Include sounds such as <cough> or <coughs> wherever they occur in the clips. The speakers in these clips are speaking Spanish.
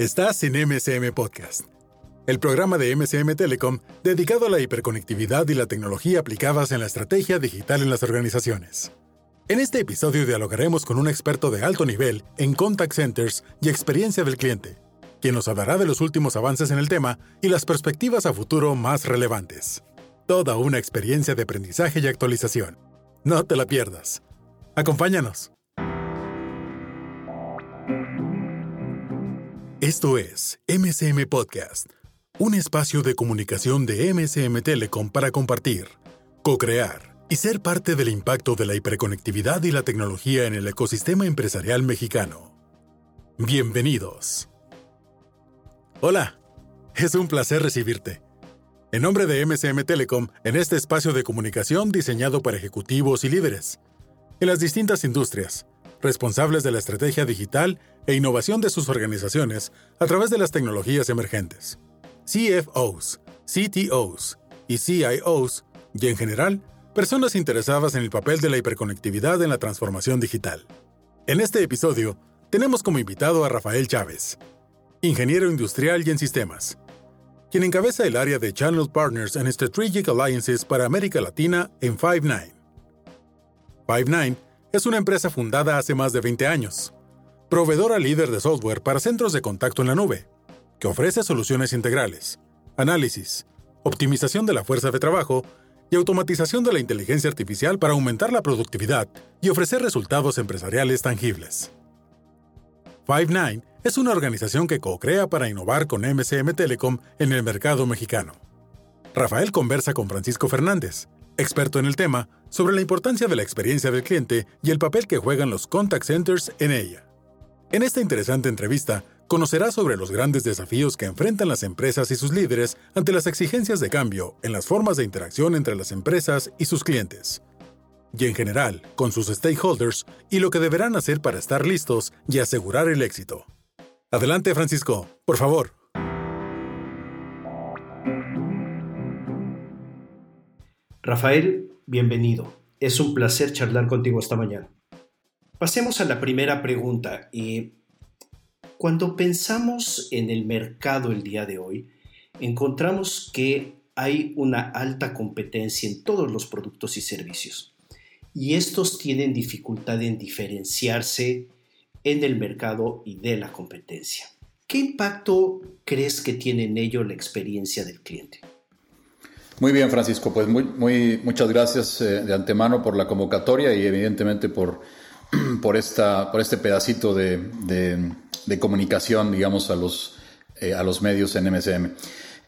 Estás en MSM Podcast, el programa de MSM Telecom dedicado a la hiperconectividad y la tecnología aplicadas en la estrategia digital en las organizaciones. En este episodio dialogaremos con un experto de alto nivel en contact centers y experiencia del cliente, quien nos hablará de los últimos avances en el tema y las perspectivas a futuro más relevantes. Toda una experiencia de aprendizaje y actualización. No te la pierdas. Acompáñanos. Esto es MSM Podcast, un espacio de comunicación de MSM Telecom para compartir, co-crear y ser parte del impacto de la hiperconectividad y la tecnología en el ecosistema empresarial mexicano. Bienvenidos. Hola, es un placer recibirte. En nombre de MSM Telecom, en este espacio de comunicación diseñado para ejecutivos y líderes, en las distintas industrias, responsables de la estrategia digital e innovación de sus organizaciones a través de las tecnologías emergentes. CFOs, CTOs y CIOs, y en general, personas interesadas en el papel de la hiperconectividad en la transformación digital. En este episodio, tenemos como invitado a Rafael Chávez, ingeniero industrial y en sistemas, quien encabeza el área de Channel Partners and Strategic Alliances para América Latina en Five9. Five9 es una empresa fundada hace más de 20 años, proveedora líder de software para centros de contacto en la nube, que ofrece soluciones integrales, análisis, optimización de la fuerza de trabajo y automatización de la inteligencia artificial para aumentar la productividad y ofrecer resultados empresariales tangibles. Five9 es una organización que co-crea para innovar con MCM Telecom en el mercado mexicano. Rafael conversa con Francisco Fernández, experto en el tema, sobre la importancia de la experiencia del cliente y el papel que juegan los contact centers en ella. En esta interesante entrevista, conocerá sobre los grandes desafíos que enfrentan las empresas y sus líderes ante las exigencias de cambio en las formas de interacción entre las empresas y sus clientes, y en general con sus stakeholders y lo que deberán hacer para estar listos y asegurar el éxito. Adelante, Francisco, por favor. Rafael, bienvenido. Es un placer charlar contigo esta mañana. Pasemos a la primera pregunta. cuando pensamos en el mercado el día de hoy, encontramos que hay una alta competencia en todos los productos y servicios. Y estos tienen dificultad en diferenciarse en el mercado y de la competencia. ¿Qué impacto crees que tiene en ello la experiencia del cliente? Muy bien, Francisco. Pues muy, muy, muchas gracias eh, de antemano por la convocatoria y evidentemente por, <clears throat> por, esta, por este pedacito de, de, comunicación, digamos, a los, eh, a los medios en MSM.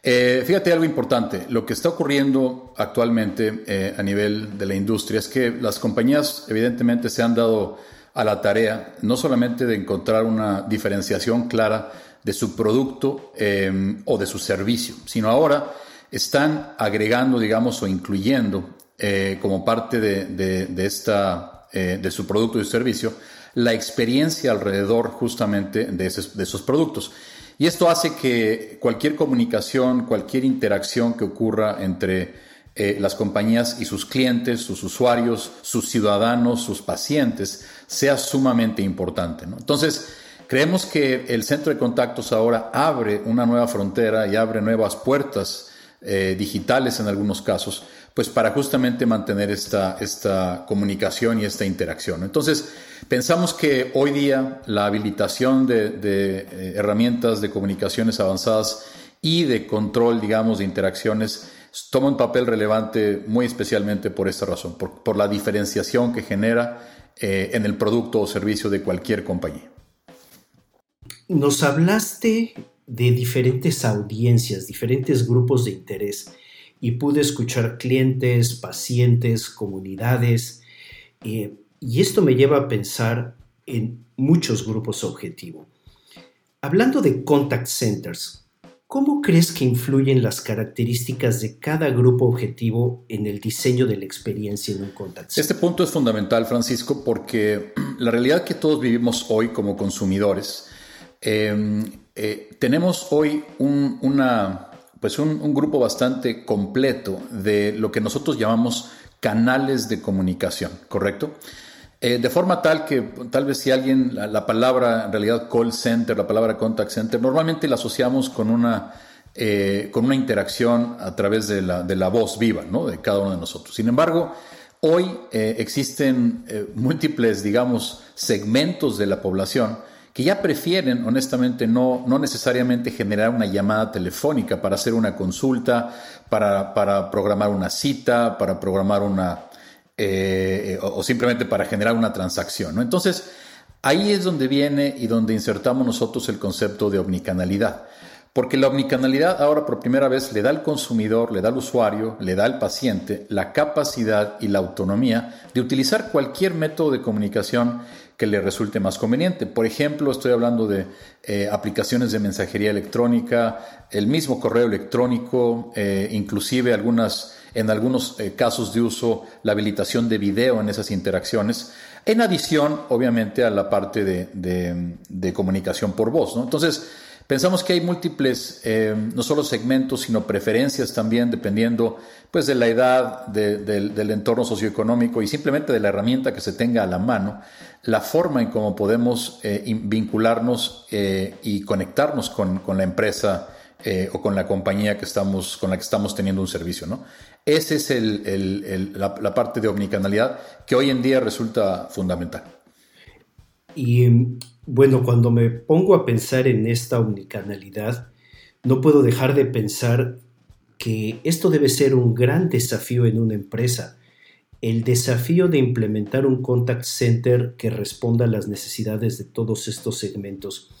Eh, fíjate algo importante, lo que está ocurriendo actualmente a nivel de la industria es que las compañías evidentemente se han dado a la tarea no solamente de encontrar una diferenciación clara de su producto o de su servicio, sino ahora están agregando, digamos, o incluyendo eh, como parte de, esta, eh, de su producto y servicio la experiencia alrededor justamente de esos, productos. Y esto hace que cualquier comunicación, cualquier interacción que ocurra entre eh, las compañías y sus clientes, sus usuarios, sus ciudadanos, sus pacientes, sea sumamente importante. Entonces, creemos que el centro de contactos ahora abre una nueva frontera y abre nuevas puertas eh, digitales en algunos casos, pues para justamente mantener esta, esta comunicación y esta interacción. Entonces, pensamos que hoy día la habilitación de, eh, herramientas de comunicaciones avanzadas y de control, digamos, de interacciones toma un papel relevante muy especialmente por esta razón, por, la diferenciación que genera eh, en el producto o servicio de cualquier compañía. Nos hablaste de diferentes audiencias, diferentes grupos de interés y pude escuchar clientes, pacientes, comunidades eh, y esto me lleva a pensar en muchos grupos objetivo. Hablando de contact centers, ¿cómo crees que influyen las características de cada grupo objetivo en el diseño de la experiencia en un contact center? Este punto es fundamental, Francisco, porque <clears throat> la realidad que todos vivimos hoy como consumidores eh, eh, tenemos hoy un, una, pues un, grupo bastante completo de lo que nosotros llamamos canales de comunicación, ¿correcto? Eh, de forma tal que tal vez si alguien, la, palabra en realidad call center, la palabra contact center, normalmente la asociamos con una, eh, con una interacción a través de la, de la voz viva ¿no? de cada uno de nosotros. Sin embargo, hoy existen múltiples, digamos, segmentos de la población que ya prefieren, honestamente, no, no necesariamente generar una llamada telefónica para hacer una consulta, para, para programar una cita, para programar una, eh, o, simplemente para generar una transacción. ¿no? Entonces, ahí es donde viene y donde insertamos nosotros el concepto de omnicanalidad. Porque la omnicanalidad ahora por primera vez le da al consumidor, le da al usuario, le da al paciente la capacidad y la autonomía de utilizar cualquier método de comunicación que le resulte más conveniente. Por ejemplo, estoy hablando de eh, aplicaciones de mensajería electrónica, el mismo correo electrónico, eh, inclusive algunas en algunos eh, casos de uso la habilitación de video en esas interacciones, en adición, obviamente, a la parte de, comunicación por voz. Entonces, pensamos que hay múltiples, eh, no solo segmentos, sino preferencias también, dependiendo pues, de la edad, del entorno socioeconómico y simplemente de la herramienta que se tenga a la mano, la forma en cómo podemos eh, vincularnos y conectarnos con, con la empresa eh, o con la compañía que estamos, con la que estamos teniendo un servicio. ¿no? Esa es la, parte de omnicanalidad que hoy en día resulta fundamental. Y bueno, cuando me pongo a pensar en esta omnicanalidad, no puedo dejar de pensar que esto debe ser un gran desafío en una empresa. El desafío de implementar un contact center que responda a las necesidades de todos estos segmentos.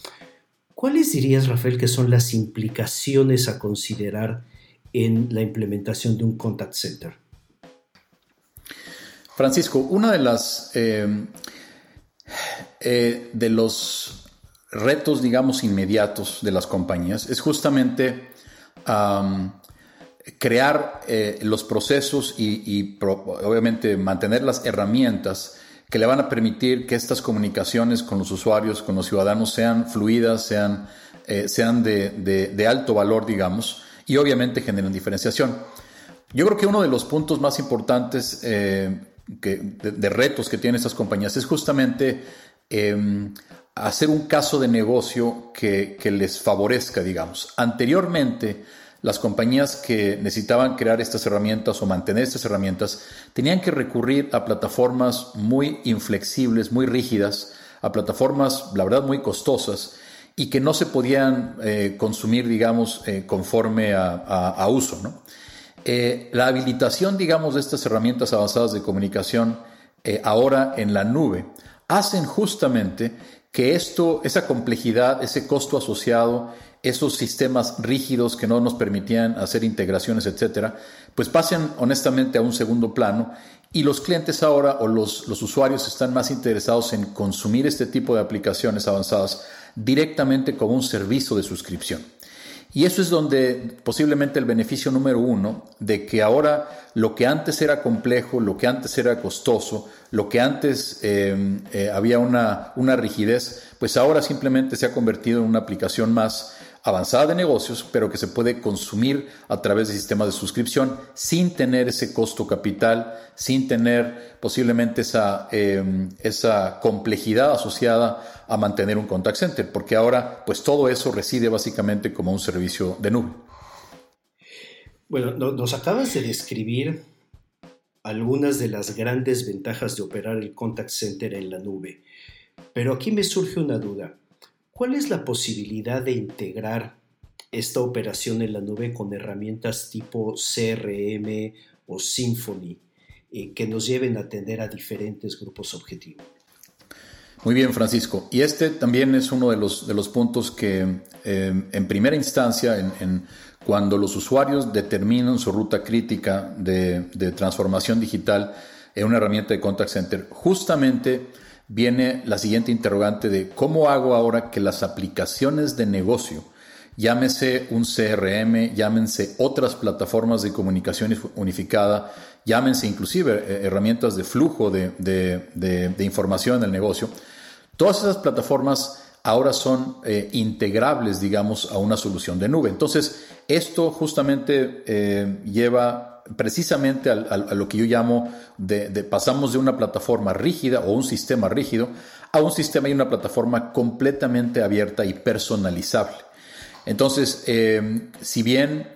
¿Cuáles dirías, Rafael, que son las implicaciones a considerar en la implementación de un contact center? Francisco, una de las eh, eh, de los retos, digamos, inmediatos de las compañías es justamente crear eh, los procesos y, obviamente mantener las herramientas que le van a permitir que estas comunicaciones con los usuarios, con los ciudadanos, sean fluidas, sean, eh, sean de, alto valor, digamos, y obviamente generen diferenciación. Yo creo que uno de los puntos más importantes eh, de, retos que tienen estas compañías es justamente em, hacer un caso de negocio que, les favorezca, digamos. Anteriormente, las compañías que necesitaban crear estas herramientas o mantener estas herramientas tenían que recurrir a plataformas muy inflexibles, muy rígidas, a plataformas, la verdad, muy costosas y que no se podían eh, consumir, digamos, eh, conforme a, uso. Eh, la habilitación, digamos, de estas herramientas avanzadas de comunicación ahora en la nube hacen justamente que esto, esa complejidad, ese costo asociado esos sistemas rígidos que no nos permitían hacer integraciones, etcétera, pues pasen honestamente a un segundo plano y los clientes ahora o los, los usuarios están más interesados en consumir este tipo de aplicaciones avanzadas directamente como un servicio de suscripción. Y eso es donde posiblemente el beneficio número uno de que ahora lo que antes era complejo, lo que antes era costoso, lo que antes eh, eh, había una, una rigidez, pues ahora simplemente se ha convertido en una aplicación más avanzada de negocios, pero que se puede consumir a través de sistemas de suscripción sin tener ese costo capital, sin tener posiblemente esa, em, esa complejidad asociada a mantener un contact center, porque ahora pues todo eso reside básicamente como un servicio de nube. Bueno, nos acabas de describir algunas de las grandes ventajas de operar el contact center en la nube, pero aquí me surge una duda. ¿Cuál es la posibilidad de integrar esta operación en la nube con herramientas tipo CRM o Symfony eh, que nos lleven a atender a diferentes grupos objetivos? Muy bien, Francisco. Y este también es uno de los, de los puntos que eh, en primera instancia, en, cuando los usuarios determinan su ruta crítica de, de transformación digital en una herramienta de contact center, justamente viene la siguiente interrogante de cómo hago ahora que las aplicaciones de negocio, llámese un CRM, llámense otras plataformas de comunicación unificada, llámense inclusive eh, herramientas de flujo de, información en el negocio, todas esas plataformas ahora son eh, integrables, digamos, a una solución de nube. Entonces, esto justamente eh, lleva precisamente a, lo que yo llamo de, pasamos de una plataforma rígida o un sistema rígido a un sistema y una plataforma completamente abierta y personalizable. Entonces, eh, si bien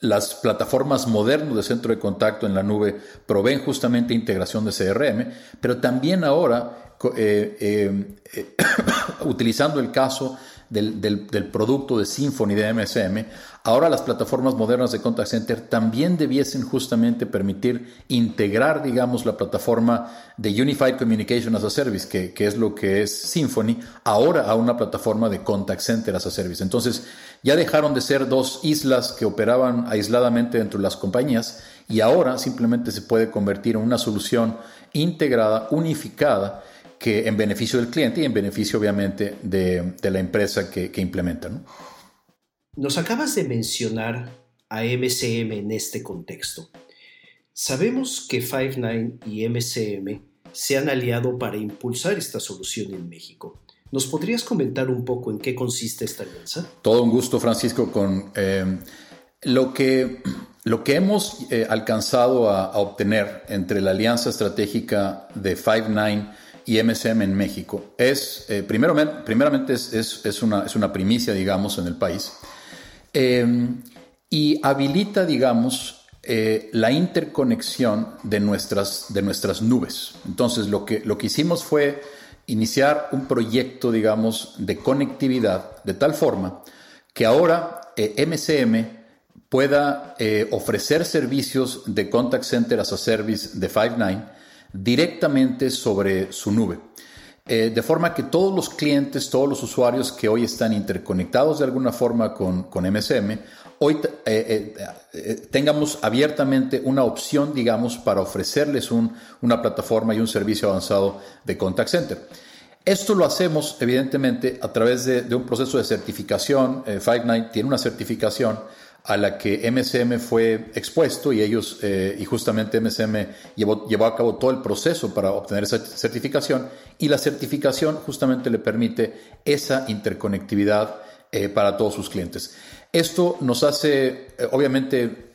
las plataformas modernas de centro de contacto en la nube proveen justamente integración de CRM, pero también ahora, eh, <coughs> utilizando el caso del, producto de Symfony de MSM, ahora las plataformas modernas de Contact Center también debiesen justamente permitir integrar, digamos, la plataforma de Unified Communication as a Service, que, que es lo que es Symfony, ahora a una plataforma de Contact Center as a Service. Entonces, ya dejaron de ser dos islas que operaban aisladamente dentro de las compañías y ahora simplemente se puede convertir en una solución integrada, unificada, que en beneficio del cliente y en beneficio obviamente de, la empresa que, implementa. Nos acabas de mencionar a MCM en este contexto. Sabemos que Five9 y MCM se han aliado para impulsar esta solución en México. ¿Nos podrías comentar un poco en qué consiste esta alianza? Todo un gusto, Francisco, con eh, lo, que, lo que hemos eh, alcanzado a, a, obtener entre la alianza estratégica de Five9 y MSM en México es, eh, primeramente, es, es, una, es, una, primicia, digamos, en el país, em, y habilita, digamos, eh, la interconexión de nuestras, de nuestras nubes. Entonces, lo que, lo que hicimos fue iniciar un proyecto, digamos, de conectividad de tal forma que ahora eh, pueda ofrecer servicios de Contact Center as a Service de Five9 directamente sobre su nube. Eh, de forma que todos los clientes, todos los usuarios que hoy están interconectados de alguna forma con, con MSM, hoy eh, eh, tengamos abiertamente una opción, digamos, para ofrecerles una plataforma y un servicio avanzado de contact center. Esto lo hacemos, evidentemente, a través de, de un proceso de certificación. Five9 tiene una certificación a la que MSM fue expuesto y ellos, eh, y justamente MSM llevó, llevó a cabo todo el proceso para obtener esa certificación y la certificación justamente le permite esa interconectividad eh, para todos sus clientes. Esto nos hace, eh, obviamente,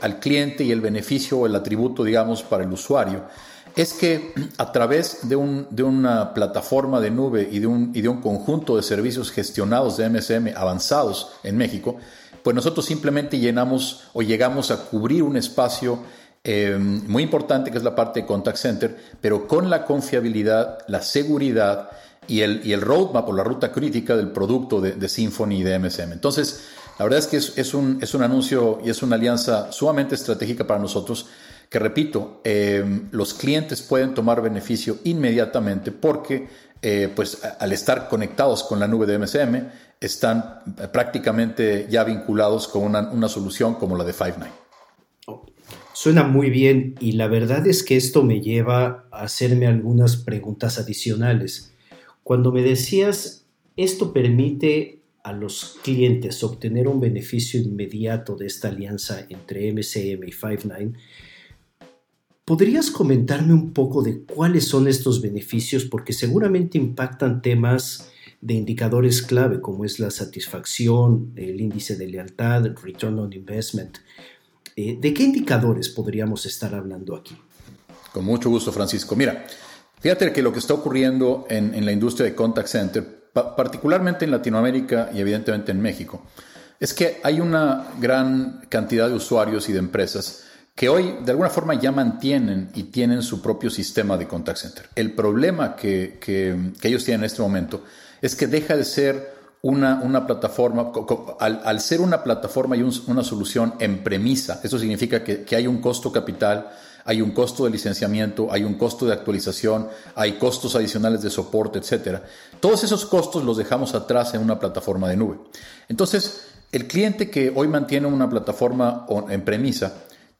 al cliente y el beneficio o el atributo, digamos, para el usuario, es que a través de, un, de una plataforma de nube y de, un, y de un conjunto de servicios gestionados de MSM avanzados en México, pues nosotros simplemente llenamos o llegamos a cubrir un espacio eh, muy importante que es la parte de contact center, pero con la confiabilidad, la seguridad y el, y el roadmap o la ruta crítica del producto de, de Symfony y de MSM. Entonces, la verdad es que es, un, es un anuncio y es una alianza sumamente estratégica para nosotros que, repito, eh, los clientes pueden tomar beneficio inmediatamente porque eh, pues al estar conectados con la nube de MSM, están prácticamente ya vinculados con una, solución como la de Five9. suena muy bien y la verdad es que esto me lleva a hacerme algunas preguntas adicionales. Cuando me decías, esto permite a los clientes obtener un beneficio inmediato de esta alianza entre MCM y Five9, ¿podrías comentarme un poco de cuáles son estos beneficios? Porque seguramente impactan temas de indicadores clave como es la satisfacción, el índice de lealtad, el return on investment. Eh, ¿De qué indicadores podríamos estar hablando aquí? Con mucho gusto, Francisco. Mira, fíjate que lo que está ocurriendo en, la industria de contact center, particularmente en Latinoamérica y evidentemente en México, es que hay una gran cantidad de usuarios y de empresas que hoy de alguna forma ya mantienen y tienen su propio sistema de contact center. El problema que, que ellos tienen en este momento es que deja de ser una, una plataforma, al, ser una plataforma y una solución en premisa, eso significa que, hay un costo capital, hay un costo de licenciamiento, hay un costo de actualización, hay costos adicionales de soporte, etc. Todos esos costos los dejamos atrás en una plataforma de nube. Entonces, el cliente que hoy mantiene una plataforma en premisa,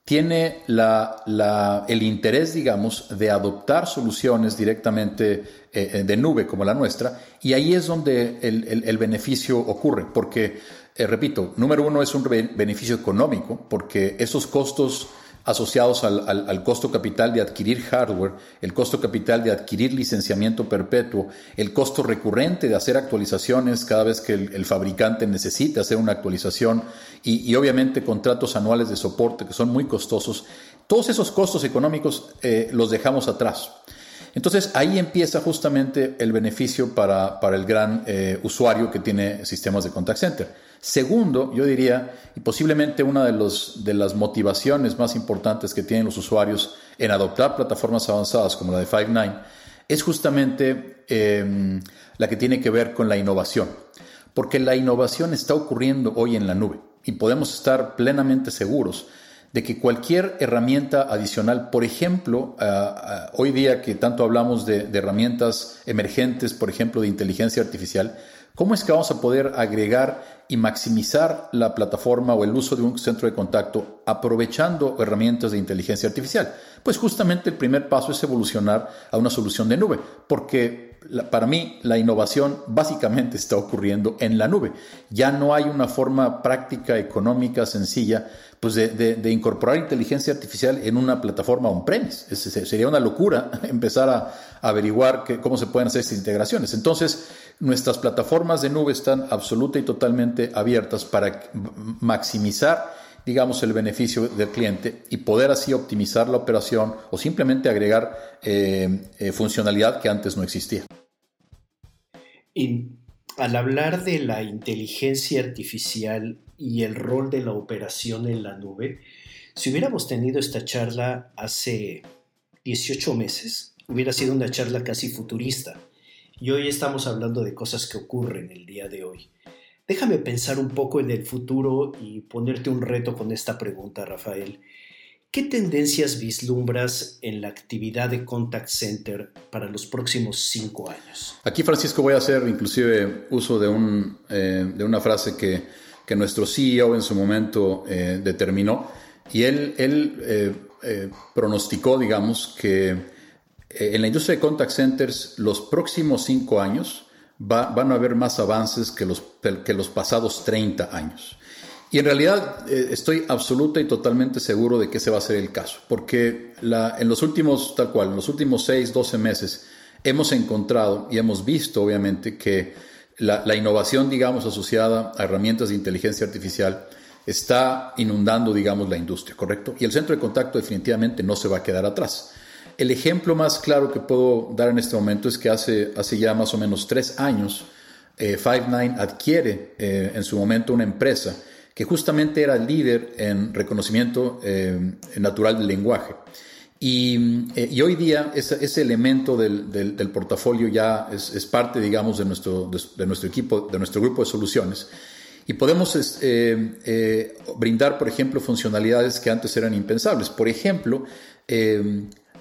tiene el interés, digamos, de adoptar soluciones directamente eh, eh, de nube como la nuestra, y ahí es donde el, beneficio ocurre, porque, eh, repito, número uno es un beneficio económico, porque esos costos asociados al, costo capital de adquirir hardware, el costo capital de adquirir licenciamiento perpetuo, el costo recurrente de hacer actualizaciones cada vez que el, fabricante necesite hacer una actualización y, obviamente contratos anuales de soporte que son muy costosos. Todos esos costos económicos eh, los dejamos atrás. Entonces ahí empieza justamente el beneficio para, el gran eh, usuario que tiene sistemas de contact center. Segundo, yo diría, y posiblemente una de, los, de las motivaciones más importantes que tienen los usuarios en adoptar plataformas avanzadas como la de Five9, es justamente em, la que tiene que ver con la innovación. Porque la innovación está ocurriendo hoy en la nube y podemos estar plenamente seguros de que cualquier herramienta adicional, por ejemplo, hoy día que tanto hablamos de herramientas emergentes, por ejemplo, de inteligencia artificial, ¿Cómo es que vamos a poder agregar y maximizar la plataforma o el uso de un centro de contacto aprovechando herramientas de inteligencia artificial? Pues justamente el primer paso es evolucionar a una solución de nube, porque para mí la innovación básicamente está ocurriendo en la nube. Ya no hay una forma práctica, económica, sencilla pues de, incorporar inteligencia artificial en una plataforma on-premise. Sería una locura <laughs> empezar a, averiguar cómo se pueden hacer estas integraciones. Entonces, nuestras plataformas de nube están absoluta y totalmente abiertas para maximizar digamos, el beneficio del cliente y poder así optimizar la operación o simplemente agregar eh, eh, funcionalidad que antes no existía. Y al hablar de la inteligencia artificial y el rol de la operación en la nube, si hubiéramos tenido esta charla hace 18 meses, hubiera sido una charla casi futurista. Y hoy estamos hablando de cosas que ocurren el día de hoy. Déjame pensar un poco en el futuro y ponerte un reto con esta pregunta, Rafael. ¿Qué tendencias vislumbras en la actividad de contact center para los próximos cinco años? Aquí, Francisco, voy a hacer inclusive uso de, un, eh, de una frase que, que, nuestro CEO en su momento eh, determinó y él, él eh, pronosticó, digamos, que en la industria de contact centers los próximos cinco años van a haber más avances que los, que los pasados 30 años. Y en realidad eh, estoy absoluta y totalmente seguro de que ese va a ser el caso, porque en los últimos, tal cual, en los últimos 6, 12 meses hemos encontrado y hemos visto, obviamente, que la, la, innovación, digamos, asociada a herramientas de inteligencia artificial está inundando, digamos, la industria, ¿correcto? Y el centro de contacto definitivamente no se va a quedar atrás. El ejemplo más claro que puedo dar en este momento es que hace, hace ya más o menos tres años, eh, Five9 adquiere eh, en su momento una empresa que justamente era líder en reconocimiento eh, natural del lenguaje. Y, eh, y hoy día ese, ese elemento del, del, portafolio ya es, parte, digamos, de nuestro, de, nuestro equipo, de nuestro grupo de soluciones. Y podemos brindar, por ejemplo, funcionalidades que antes eran impensables. Por ejemplo,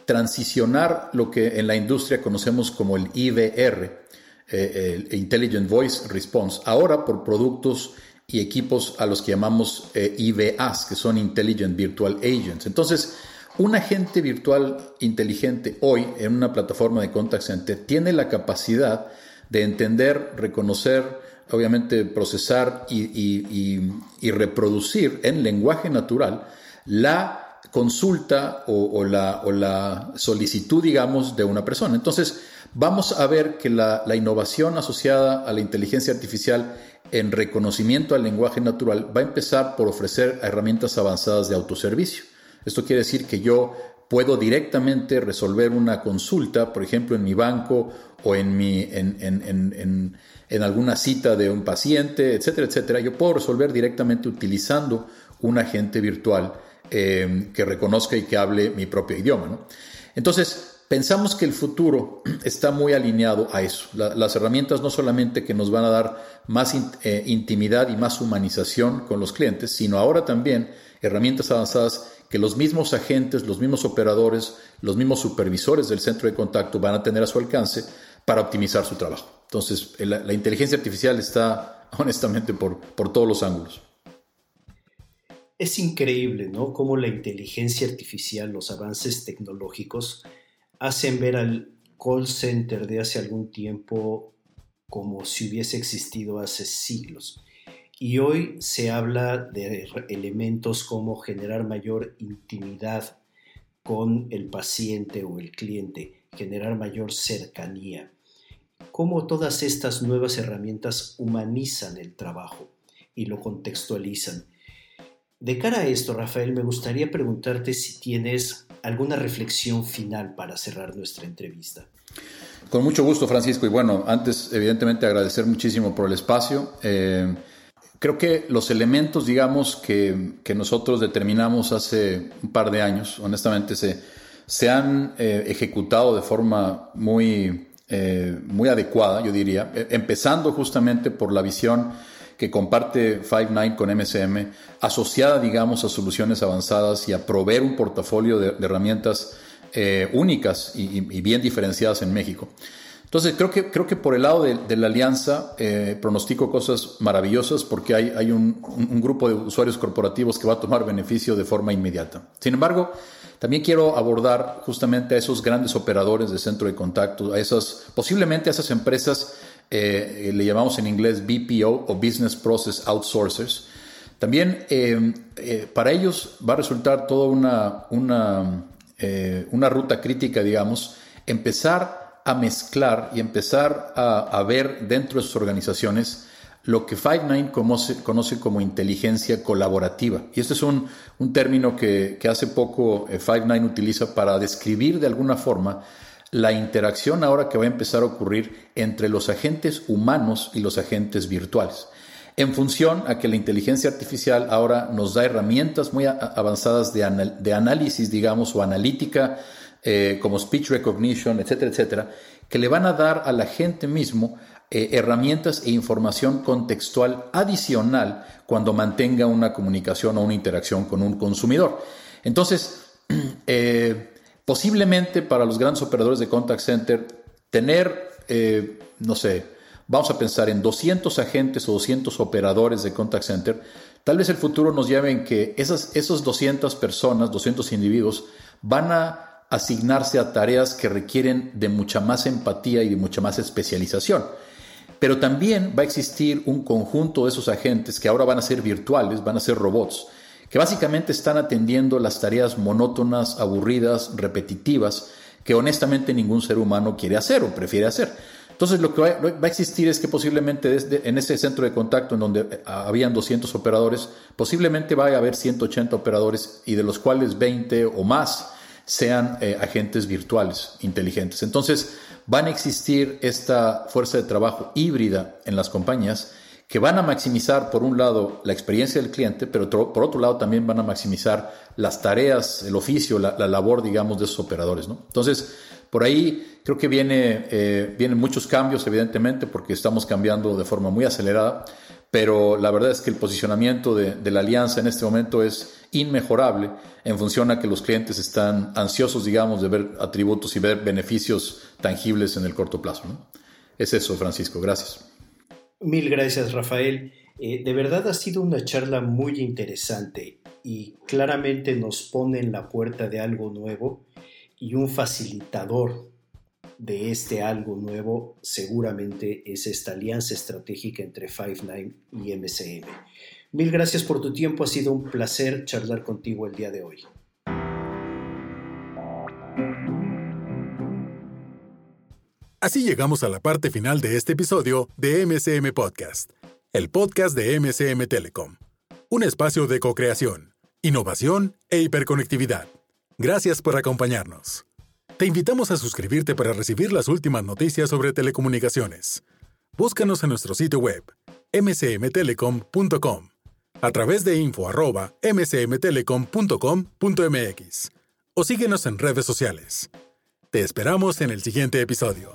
transicionar lo que en la industria conocemos como el IVR, el Intelligent Voice Response, ahora por productos y equipos a los que llamamos eh, IVAs, que son Intelligent Virtual Agents. Entonces, un agente virtual inteligente hoy en una plataforma de contact center tiene la capacidad de entender, reconocer, obviamente procesar y, reproducir en lenguaje natural la consulta o, la, o, la, solicitud, digamos, de una persona. Entonces, vamos a ver que la, innovación asociada a la inteligencia artificial en reconocimiento al lenguaje natural va a empezar por ofrecer herramientas avanzadas de autoservicio. Esto quiere decir que yo puedo directamente resolver una consulta, por ejemplo, en mi banco o en, mi, en, alguna cita de un paciente, etcétera, etcétera. Yo puedo resolver directamente utilizando un agente virtual eh, que reconozca y que hable mi propio idioma. Entonces, Pensamos que el futuro <clears throat> está muy alineado a eso. las herramientas no solamente que nos van a dar más eh, intimidad y más humanización con los clientes, sino ahora también herramientas avanzadas que los mismos agentes, los mismos operadores, los mismos supervisores del centro de contacto van a tener a su alcance para optimizar su trabajo. Entonces, la, inteligencia artificial está <laughs> honestamente por, por todos los ángulos. Es increíble, ¿no? Cómo la inteligencia artificial, los avances tecnológicos, hacen ver al call center de hace algún tiempo como si hubiese existido hace siglos. Y hoy se habla de elementos como generar mayor intimidad con el paciente o el cliente, generar mayor cercanía. Cómo todas estas nuevas herramientas humanizan el trabajo y lo contextualizan. De cara a esto, Rafael, me gustaría preguntarte si tienes alguna reflexión final para cerrar nuestra entrevista. Con mucho gusto, Francisco. Y bueno, antes, evidentemente, agradecer muchísimo por el espacio. Eh, creo que los elementos, digamos, que, que, nosotros determinamos hace un par de años, honestamente, se, se han eh, ejecutado de forma muy, eh, muy adecuada, yo diría, empezando justamente por la visión que comparte Five9 con MSM, asociada, digamos, a soluciones avanzadas y a proveer un portafolio de, herramientas eh, únicas y, bien diferenciadas en México. Entonces, creo que, creo que por el lado de, la alianza eh, pronostico cosas maravillosas porque hay, hay un, un, grupo de usuarios corporativos que va a tomar beneficio de forma inmediata. Sin embargo, también quiero abordar justamente a esos grandes operadores de centro de contacto, a esas, posiblemente a esas empresas eh, le llamamos en inglés BPO o Business Process Outsourcers. También eh, eh, para ellos va a resultar toda una, una, una, ruta crítica, digamos, empezar a mezclar y empezar a, ver dentro de sus organizaciones lo que Five9 conoce, conoce, como inteligencia colaborativa. Y este es un, un término que, que, hace poco Five9 utiliza para describir de alguna forma la interacción ahora que va a empezar a ocurrir entre los agentes humanos y los agentes virtuales. En función a que la inteligencia artificial ahora nos da herramientas muy avanzadas de, análisis, digamos, o analítica, eh, como speech recognition, etcétera, etcétera, que le van a dar al agente mismo eh, herramientas e información contextual adicional cuando mantenga una comunicación o una interacción con un consumidor. Entonces, <clears throat> eh, Posiblemente para los grandes operadores de contact center, tener, eh, no sé, vamos a pensar en 200 agentes o 200 operadores de contact center, tal vez el futuro nos lleve en que esas, esos 200 personas, 200 individuos, van a asignarse a tareas que requieren de mucha más empatía y de mucha más especialización. Pero también va a existir un conjunto de esos agentes que ahora van a ser virtuales, van a ser robots, que básicamente están atendiendo las tareas monótonas, aburridas, repetitivas, que honestamente ningún ser humano quiere hacer o prefiere hacer. Entonces lo que va, a existir es que posiblemente desde, en ese centro de contacto en donde eh, habían 200 operadores, posiblemente vaya a haber 180 operadores y de los cuales 20 o más sean eh, agentes virtuales inteligentes. Entonces van a existir esta fuerza de trabajo híbrida en las compañías que van a maximizar, por un lado, la experiencia del cliente, pero por otro lado también van a maximizar las tareas, el oficio, la, labor, digamos, de esos operadores. ¿no? Entonces, por ahí creo que viene, eh, vienen muchos cambios, evidentemente, porque estamos cambiando de forma muy acelerada, pero la verdad es que el posicionamiento de, de, la alianza en este momento es inmejorable en función a que los clientes están ansiosos, digamos, de ver atributos y ver beneficios tangibles en el corto plazo. ¿no? Es eso, Francisco. Gracias. Mil gracias, Rafael. Eh, de verdad ha sido una charla muy interesante y claramente nos pone en la puerta de algo nuevo y un facilitador de este algo nuevo seguramente es esta alianza estratégica entre Five9 y MCM. Mil gracias por tu tiempo, ha sido un placer charlar contigo el día de hoy. Así llegamos a la parte final de este episodio de MCM Podcast, el podcast de MCM Telecom, un espacio de co-creación, innovación e hiperconectividad. Gracias por acompañarnos. Te invitamos a suscribirte para recibir las últimas noticias sobre telecomunicaciones. Búscanos en nuestro sitio web mcmtelecom.com a través de info@mcmtelecom.com.mx o síguenos en redes sociales. Te esperamos en el siguiente episodio.